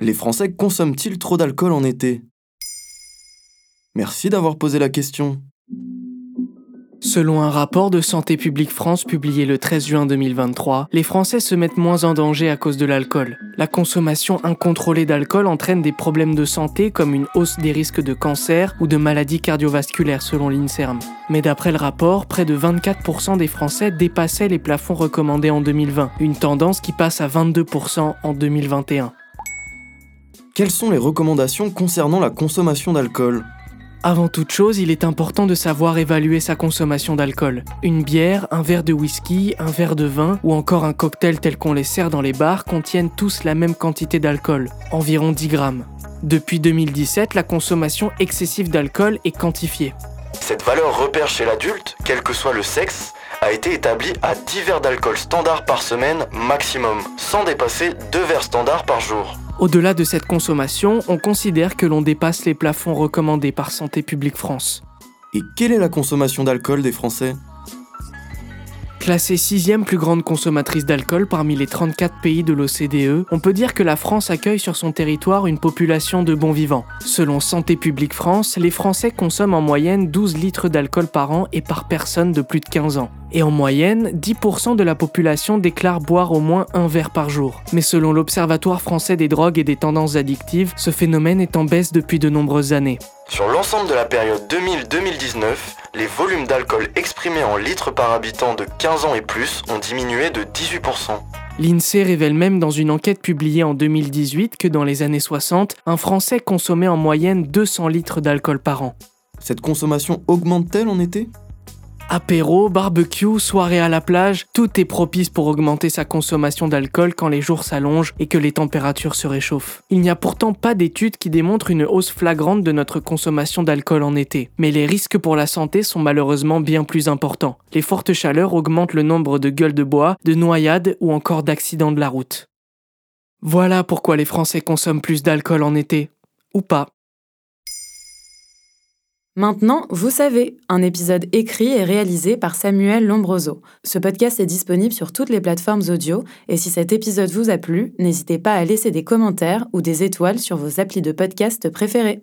Les Français consomment-ils trop d'alcool en été? Merci d'avoir posé la question. Selon un rapport de Santé publique France publié le 13 juin 2023, les Français se mettent moins en danger à cause de l'alcool. La consommation incontrôlée d'alcool entraîne des problèmes de santé comme une hausse des risques de cancer ou de maladies cardiovasculaires selon l'INSERM. Mais d'après le rapport, près de 24% des Français dépassaient les plafonds recommandés en 2020, une tendance qui passe à 22% en 2021. Quelles sont les recommandations concernant la consommation d'alcool? Avant toute chose, il est important de savoir évaluer sa consommation d'alcool. Une bière, un verre de whisky, un verre de vin ou encore un cocktail tel qu'on les sert dans les bars contiennent tous la même quantité d'alcool, environ 10 grammes. Depuis 2017, la consommation excessive d'alcool est quantifiée. Cette valeur repère chez l'adulte, quel que soit le sexe, a été établie à 10 verres d'alcool standard par semaine maximum, sans dépasser 2 verres standards par jour. Au-delà de cette consommation, on considère que l'on dépasse les plafonds recommandés par Santé publique France. Et quelle est la consommation d'alcool des Français? Classée sixième plus grande consommatrice d'alcool parmi les 34 pays de l'OCDE, on peut dire que la France accueille sur son territoire une population de bons vivants. Selon Santé publique France, les Français consomment en moyenne 12 litres d'alcool par an et par personne de plus de 15 ans. Et en moyenne, 10% de la population déclare boire au moins un verre par jour. Mais selon l'Observatoire français des drogues et des tendances addictives, ce phénomène est en baisse depuis de nombreuses années. Sur l'ensemble de la période 2000-2019, les volumes d'alcool exprimés en litres par habitant de 15 ans et plus ont diminué de 18%. L'INSEE révèle même dans une enquête publiée en 2018 que dans les années 60, un Français consommait en moyenne 200 litres d'alcool par an. Cette consommation augmente-t-elle en été? Apéro, barbecue, soirée à la plage, tout est propice pour augmenter sa consommation d'alcool quand les jours s'allongent et que les températures se réchauffent. Il n'y a pourtant pas d'études qui démontrent une hausse flagrante de notre consommation d'alcool en été, mais les risques pour la santé sont malheureusement bien plus importants. Les fortes chaleurs augmentent le nombre de gueules de bois, de noyades ou encore d'accidents de la route. Voilà pourquoi les Français consomment plus d'alcool en été. Ou pas. Maintenant, vous savez, un épisode écrit et réalisé par Samuel Lombroso. Ce podcast est disponible sur toutes les plateformes audio et si cet épisode vous a plu, n'hésitez pas à laisser des commentaires ou des étoiles sur vos applis de podcast préférés.